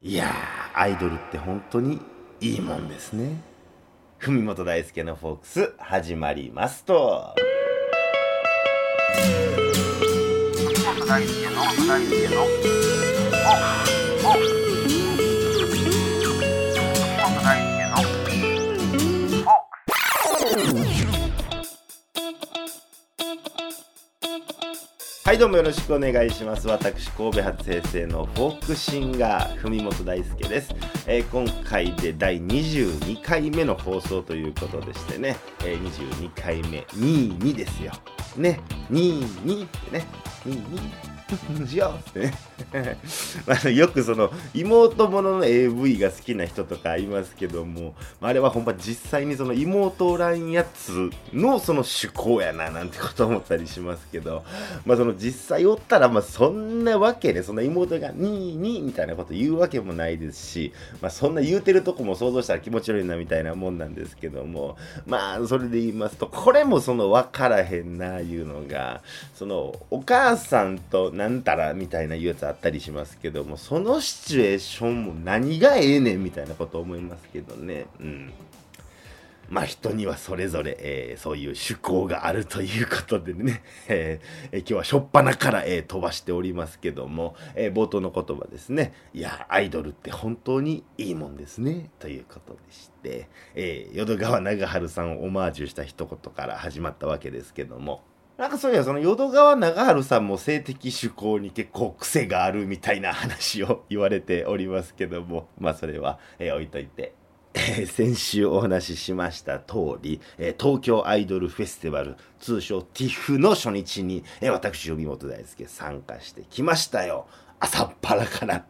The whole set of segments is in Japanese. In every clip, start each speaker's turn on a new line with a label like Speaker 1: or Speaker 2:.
Speaker 1: いやー、アイドルって本当にいいもんですね。文本大輔のフォークス始まりますと。
Speaker 2: 文本大輔の大輔のおお本大輔の
Speaker 1: はい、どうもよろしくお願いします。私、神戸初平成のフォークシンガー、文本大輔です。えー今回で第22回目の放送ということでしてね、えー22回目、22ですよ。ね、22ってね、22しよってね。あよくその妹ものの AV が好きな人とかいますけども、あれはほんま実際にその妹おらんやつのその趣向やななんてこと思ったりしますけど、まあその実際おったらまあそんなわけで、そんな妹がにーにーみたいなこと言うわけもないですし、まあそんな言うてるとこも想像したら気持ち悪いなみたいなもんなんですけども、まあそれで言いますと、これもその分からへんないうのが、そのお母さんとなんたらみたいないうやつあったりしますけども、そのシチュエーションも何がええねんみたいなこと思いますけどね。うん。まあ人にはそれぞれ、えーそういう趣向があるということでね、えー今日は初っ端から、えー飛ばしておりますけども、え冒頭の言葉ですね、いや、アイドルって本当にいいもんですね、ということでして、え淀川長春さんをオマージュした一言から始まったわけですけども、なんかそういや、その淀川長春さんも性的趣向に結構癖があるみたいな話を言われておりますけども、まあそれは、えー置いといて。先週お話ししました通り、えー東京アイドルフェスティバル、通称 TIFF の初日に、えー私、帯本大輔参加してきましたよ。朝っぱらから。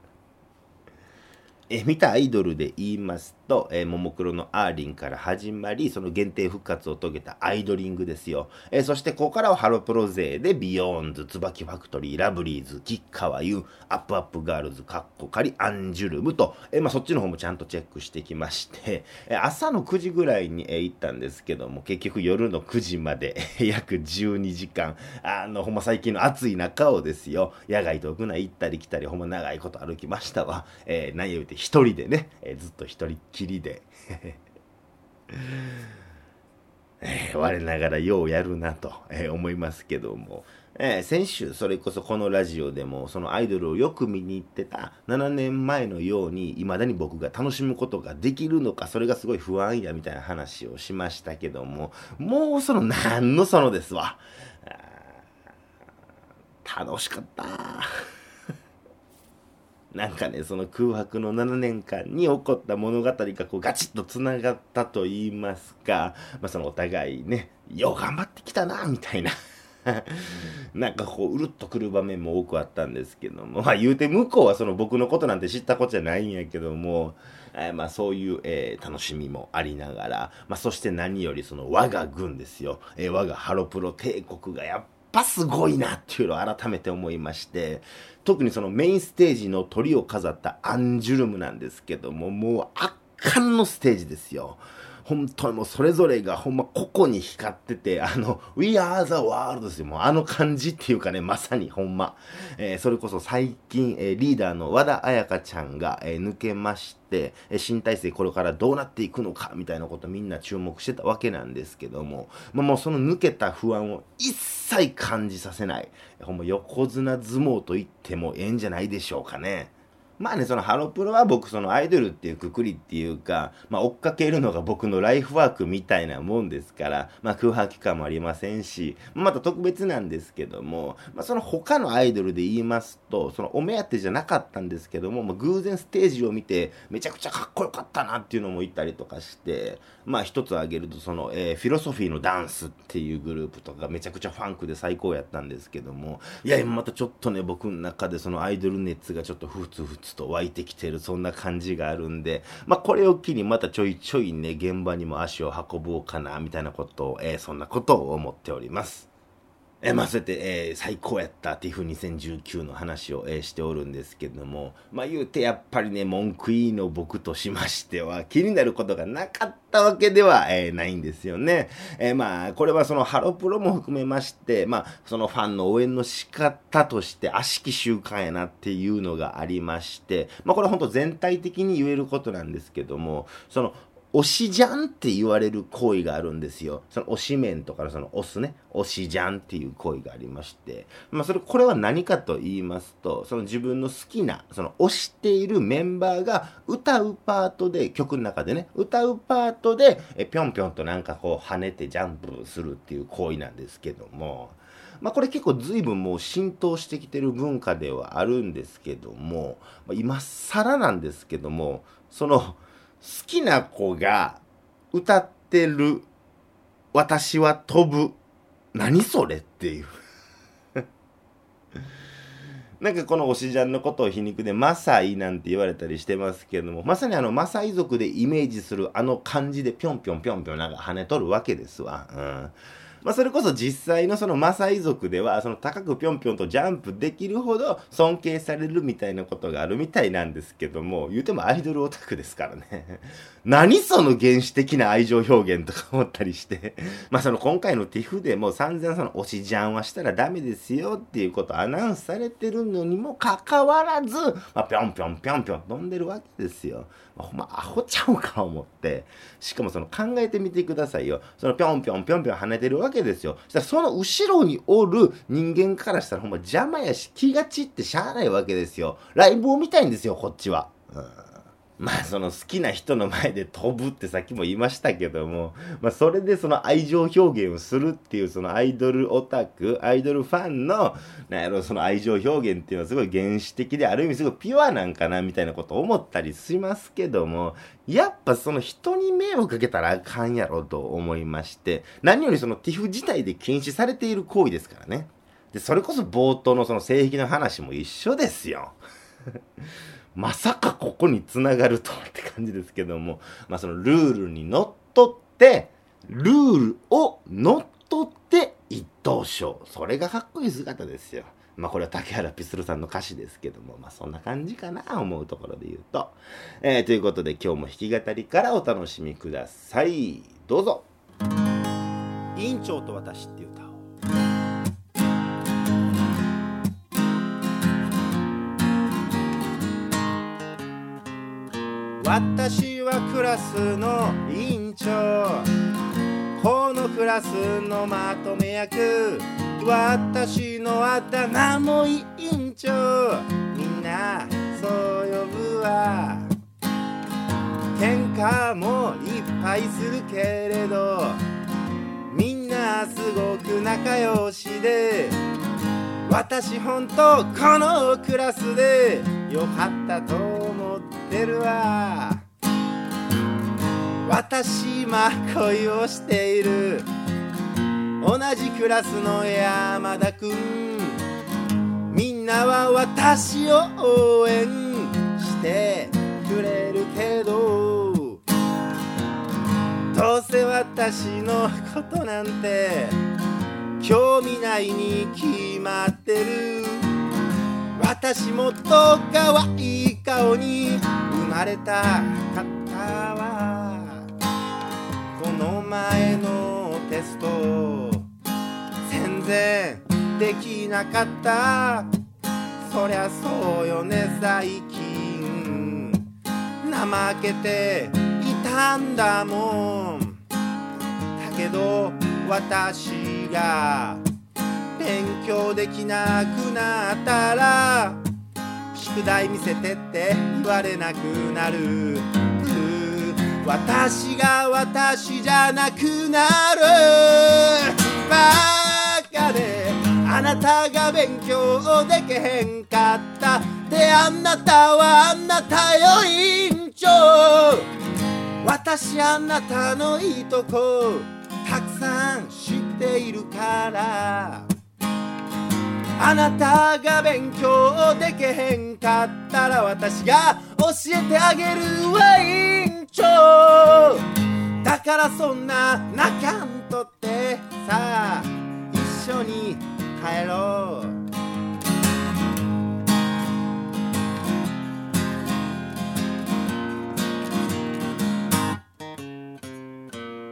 Speaker 1: えー見たアイドルで言いますと、えー、ももクロのあーりんから始まり、その限定復活を遂げたアイドリングですよ。えーそして、ここからはハロプロ勢で、ビヨーンズ、椿ファクトリー、ラブリーズ、吉川優、アップアップガールズ、カッコカリ、アンジュルムと、えーまあ、そっちの方もちゃんとチェックしてきまして、え朝の9時ぐらいに、え行ったんですけども、結局夜の9時まで、約12時間、あの、ほんま最近の暑い中をですよ、野外と屋内行ったり来たり、ほんま長いこと歩きましたわ。え、何や言うて一人でね、えずっと一人っきりで、えー我ながらようやるなと、えー思いますけども、えー先週それこそこのラジオでもそのアイドルをよく見に行ってた7年前のように未だに僕が楽しむことができるのかそれがすごい不安やみたいな話をしましたけどももうその何のそのですわ。楽しかったなんかね、その空白の7年間に起こった物語がこうガチッとつながったと言いますか、まあ、そのお互いね、よう頑張ってきたな、みたいな。なんかこう、うるっとくる場面も多くあったんですけども、まあ言うて向こうはその僕のことなんて知ったことじゃないんやけども、えーまあそういう、えー楽しみもありながら、まあそして何よりその我が軍ですよ、えー我がハロプロ帝国がやっぱすごいなっていうのを改めて思いまして、特にそのメインステージの鳥を飾ったアンジュルムなんですけども、もう圧巻のステージですよ。本当にもうそれぞれがほんま個々に光ってて、あの、We are the world ですよ。もうあの感じっていうかね、まさにほんま。えーそれこそ最近、えーリーダーの和田彩香ちゃんが、えー抜けまして、え新体制これからどうなっていくのかみたいなことみんな注目してたわけなんですけども、まあ、もうその抜けた不安を一切感じさせない、ほんま横綱相撲と言ってもええんじゃないでしょうかね。まあね、そのハロプロは僕そのアイドルっていうくくりっていうか、まあ追っかけるのが僕のライフワークみたいなもんですから、まあ空白期間もありませんし、また特別なんですけども、まあその他のアイドルで言いますと、そのお目当てじゃなかったんですけども、まあ偶然ステージを見てめちゃくちゃかっこよかったなっていうのもいたりとかして、まあ一つ挙げるとその、えーフィロソフィーのダンスっていうグループとかめちゃくちゃファンクで最高やったんですけども、いや、またちょっとね、僕の中でそのアイドル熱がちょっとふつふつと湧いてきてる、そんな感じがあるんで、まあこれを機にまたちょいちょいね、現場にも足を運ぼうかな、みたいなことを、えーそんなことを思っております。えまあ、そうやって、えー最高やった TIFF2019 の話を、えーしておるんですけども、まあ言うてやっぱりね、文句いいの僕としましては、気になることがなかったわけでは、えーないんですよね。えまあ、これはそのハロプロも含めまして、まあ、そのファンの応援の仕方として、悪しき習慣やなっていうのがありまして、まあこれは本当全体的に言えることなんですけども、その、推しじゃんって言われる行為があるんですよ。その推し面とかのその推すね、推しじゃんっていう行為がありまして、まあそれ、これは何かと言いますと、その自分の好きな、その推しているメンバーが歌うパートで、曲の中でね、歌うパートで、ぴょんぴょんとなんかこう跳ねてジャンプするっていう行為なんですけども、まあこれ結構随分もう浸透してきてる文化ではあるんですけども、まあ、今更なんですけども、その、好きな子が歌ってる私は飛ぶ。何それっていう。なんかこの推しジャンのことを皮肉でマサイなんて言われたりしてますけどもまさにあのマサイ族でイメージするあの感じでぴょんぴょんぴょんぴょんなんか跳ねとるわけですわ。うん。まあ、それこそ実際のそのマサイ族ではその高くぴょんぴょんとジャンプできるほど尊敬されるみたいなことがあるみたいなんですけども言うてもアイドルオタクですからね。何その原始的な愛情表現とか思ったりして。まあその今回の TIFF でも散々その推しジャンはしたらダメですよっていうことアナウンスされてるのにもかかわらず、まあ、ぴょんぴょんぴょんぴょん飛んでるわけですよ。まあ、ほんまアホちゃうか思って。しかもその考えてみてくださいよ。そのぴょんぴょんぴょんぴょん跳ねてるわけわけですよ。したらその後ろにおる人間からしたらほんま邪魔やし気が散ってしゃあないわけですよ。ライブを見たいんですよこっちは。うん。まあその好きな人の前で飛ぶってさっきも言いましたけども、まあそれでその愛情表現をするっていうそのアイドルオタク、アイドルファンの、なんやろ、その愛情表現っていうのはすごい原始的である意味すごいピュアなんかなみたいなこと思ったりしますけども、やっぱその人に迷惑かけたらあかんやろと思いまして、何よりその TIF 自体で禁止されている行為ですからね。で、それこそ冒頭のその性癖の話も一緒ですよ。まさかここにつながるとはって感じですけども、まあそのルールにのっとって、ルールをのっとって一等賞。それがかっこいい姿ですよ。まあこれは竹原ピストルさんの歌詞ですけども、まあそんな感じかな、思うところで言うと。えーということで今日も弾き語りからお楽しみください。どうぞ。委員長と私っていう私はクラスの委員長。このクラスのまとめ役私のあだ名も委員長。みんなそう呼ぶわ。喧嘩もいっぱいするけれどみんなすごく仲良しで私ほんとこのクラスでよかったと思う。ってるわ。私今恋をしている。同じクラスの山田くん。みんなは私を応援してくれるけど。どうせ私のことなんて興味ないに決まってる。私もっと可愛いい顔にまれたかったわこの前のテスト。全然できなかった。そりゃそうよね最近。怠けていたんだもん。だけど私が勉強できなくなったら宿題見せてって言われなくなる。私が私じゃなくなる。バカであなたが勉強できへんかった。であなたはあなたよ委員長。私あなたのいいとこたくさん知っているから。あなたが勉強できへんかったら私が教えてあげるわ委員長だからそんな泣かんとってさあ一緒に帰ろう。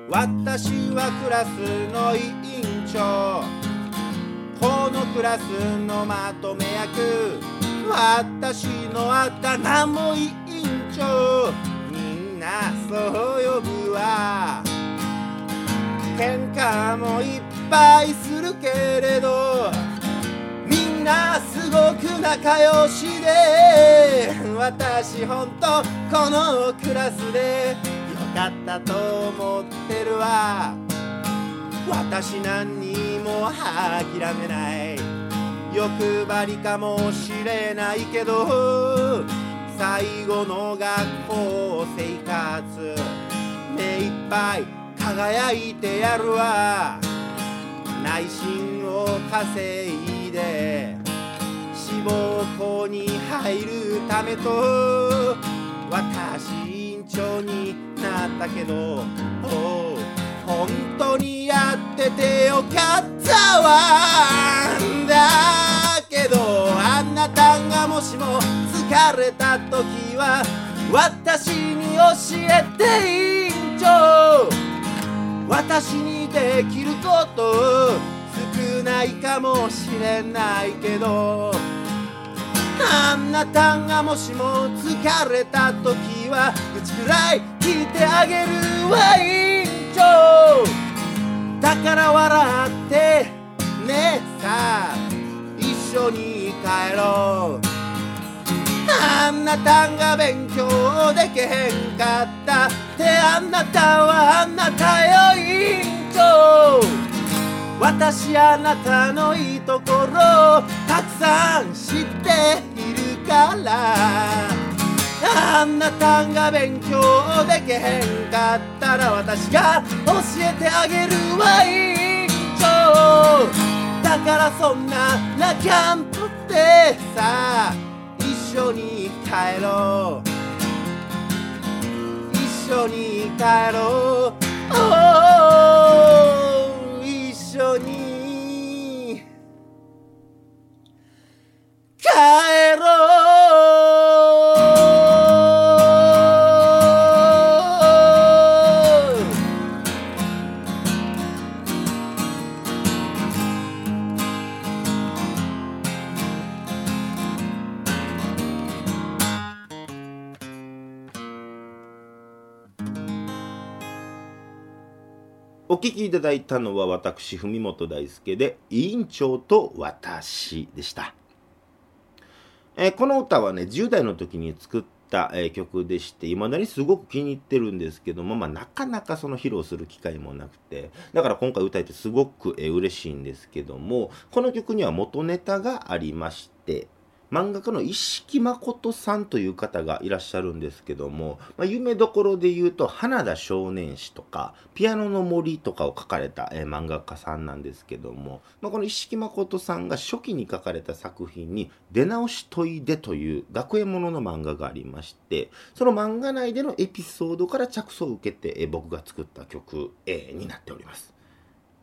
Speaker 1: 私はクラスの委員長。のクラスのまとめ役。私のあだ名も委員長みんなそう呼ぶわ。喧嘩もいっぱいするけれどみんなすごく仲良しで私ほんとこのクラスでよかったと思ってるわ。私何にも諦めない。欲張りかもしれないけど最後の学校生活目いっぱい輝いてやるわ。内心を稼いで志望校に入るためと私委員長になったけどおう本当にやっててよかったわ。だけどあなたがもしも疲れた時は私に教えて委員長。私にできること少ないかもしれないけどあなたがもしも疲れた時は口くらい聞いてあげるわ委長だから笑ってねさあ一緒に帰ろう。あなたが勉強できへんかった。ってあなたはあなたよ委員長私あなたのいいところをたくさん知っているから。あんなたが勉強できへんかったら私が教えてあげるわ委員長だからそんなラキャンプってさ一緒に帰ろう。一緒に帰ろう。お聞きいただいたのは私文本大輔で委員長と私でした、えーこの歌はね10代の時に作った、えー曲でしていまだにすごく気に入ってるんですけども、まあ、なかなかその披露する機会もなくてだから今回歌えてすごく、えー嬉しいんですけどもこの曲には元ネタがありまして漫画家の一色誠さんという方がいらっしゃるんですけども、まあ、夢どころで言うと花田少年誌とかピアノの森とかを書かれた、えー漫画家さんなんですけども、まあ、この一色誠さんが初期に書かれた作品に「出直しといで」という学園ものの漫画がありましてその漫画内でのエピソードから着想を受けて、えー僕が作った曲、えーになっております。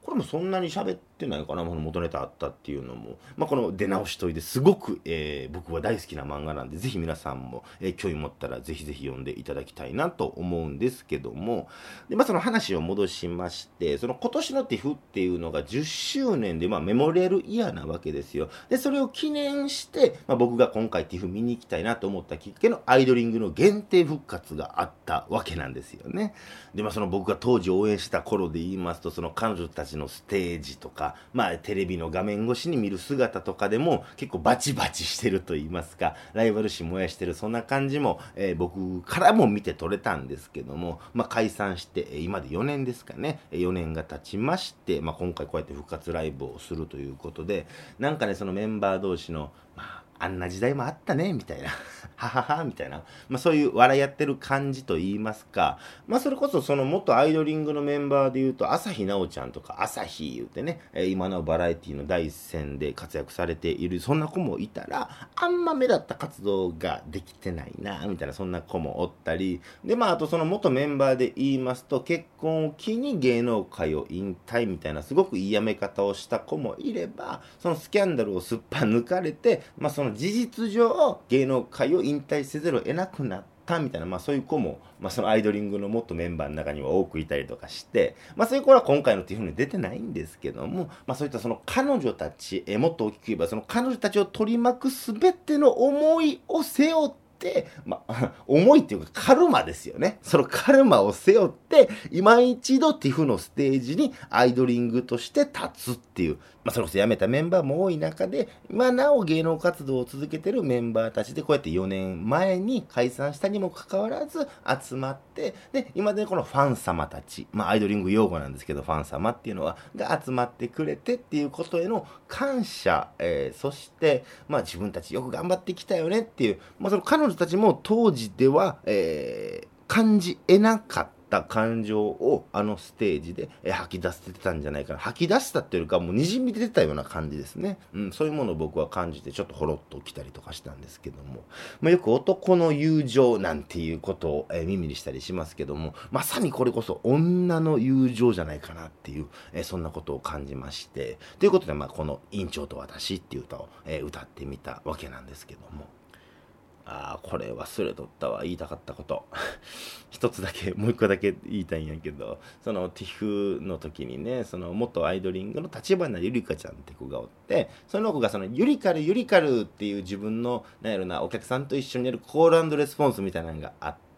Speaker 1: これもそんなに喋ってないかな、この元ネタあったっていうのも、まあ、この出直しといですごく、えー僕は大好きな漫画なんで、ぜひ皆さんも、えー興味持ったらぜひぜひ読んでいただきたいなと思うんですけども、でまあ、その話を戻しまして、その今年の TIFF っていうのが10周年で、まあ、メモリアルイヤーなわけですよ。で、それを記念して、まあ、僕が今回 TIFF 見に行きたいなと思ったきっかけのアイドリングの限定復活があったわけなんですよね。で、まあ、その僕が当時応援した頃で言いますと、その彼女たちのステージとか、まあ、テレビの画面越しに見る姿とかでも結構バチバチしてると言いますか、ライバル視燃やしてる、そんな感じも、えー僕からも見て取れたんですけども、まあ、解散して、今で4年ですかね、4年が経ちまして、まあ、今回こうやって復活ライブをするということで、なんかね、そのメンバー同士の、まあ、あんな時代もあったねみたいな。はははみたいな、まあ、そういう笑いやってる感じといいますか、まあ、それこそその元アイドリングのメンバーでいうと朝日奈央ちゃんとか朝日言うてね、今のバラエティの第一線で活躍されているそんな子もいたらあんま目立った活動ができてないなみたいなそんな子もおったり。でまああとその元メンバーで言いますと結婚を機に芸能界を引退みたいなすごくいいやめ方をした子もいればそのスキャンダルをすっぱ抜かれて、まあ、その事実上芸能界を引退せざるを得なくなったみたいな、まあ、そういう子も、まあ、そのアイドリングの元メンバーの中には多くいたりとかして、まあ、そういう子は今回のっていうふうに出てないんですけども、まあ、そういったその彼女たち、えもっと大きく言えばその彼女たちを取り巻く全ての思いを背負って、まあ、重いっていうかカルマですよね。そのカルマを背負って、今一度ティフのステージにアイドリングとして立つっていう、まあ、それこそ辞めたメンバーも多い中で、今なお芸能活動を続けてるメンバーたちで、こうやって4年前に解散したにもかかわらず集まって、で、今でこのファン様たち、まあ、アイドリング用語なんですけど、ファン様っていうのは、が集まってくれてっていうことへの感謝、えー、そして、まあ、自分たちよく頑張ってきたよねっていう、まあ、その彼女たちも当時では、えー、感じ得なかった。った感情をあのステージで吐き出せてたんじゃないかな。吐き出したっていうかもうにじみ出てたような感じですね、うん、そういうものを僕は感じてちょっとほろっときたりとかしたんですけども、まあ、よく男の友情なんていうことを、え耳にしたりしますけども。まさにこれこそ女の友情じゃないかなっていう、えそんなことを感じまして。ということで、まあ、この「院長と私」っていう歌を、え歌ってみたわけなんですけども。ああ、これ忘れとったわ。言いたかったこと。一つだけ、もう一個だけ言いたいんやけど、その TIFF の時にね、その元アイドリングの立花ゆりかちゃんって子がおって、その子がそのゆりかるゆりかるっていう自分の、なんやろな、お客さんと一緒にやるコールレスポンスみたいなのがあって、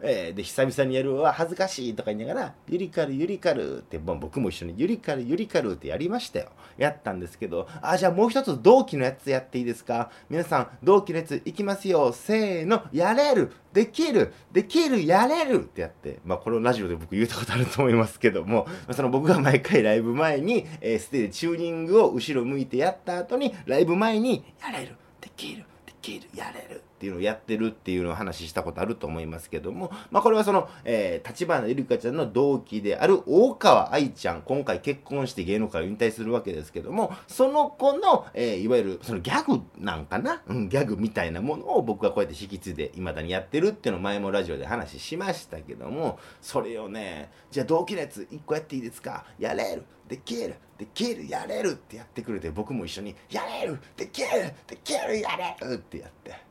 Speaker 1: えー、で、久々にやるわ、恥ずかしいとか言いながら、ゆりかるゆりかるって、僕も一緒にゆりかるゆりかるってやりましたよ。やったんですけど、あ、じゃあもう一つ同期のやつやっていいですか？皆さん、同期のやついきますよ。せーの、やれるできるできるやれるってやって、まあこれをラジオで僕言ったことあると思いますけども、その僕が毎回ライブ前に、えー、ステージチューニングを後ろ向いてやった後に、ライブ前に、やれるできるできるやれるっていうのをやってるっていうのを話したことあると思いますけども、まあ、これはその、えー、立花ゆりかちゃんの同期である大川愛ちゃん、今回結婚して芸能界を引退するわけですけども、その子の、えー、いわゆるそのギャグなんかな、うん、ギャグみたいなものを僕はこうやって引き継いで未だにやってるっていうのを前もラジオで話しましたけども、それをね、じゃあ同期のやつ1個やっていいですか？やれる！できる！できる！やれる！ってやってくれて僕も一緒にやれる！できる！できる！やれる！ってやって。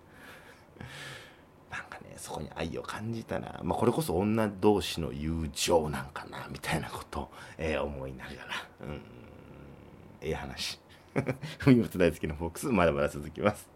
Speaker 1: なんかねそこに愛を感じたな、まあ、これこそ女同士の友情なんかなみたいなことを、えー、思いながらうんええ話。文本大好きのフォックスまだまだ続きます。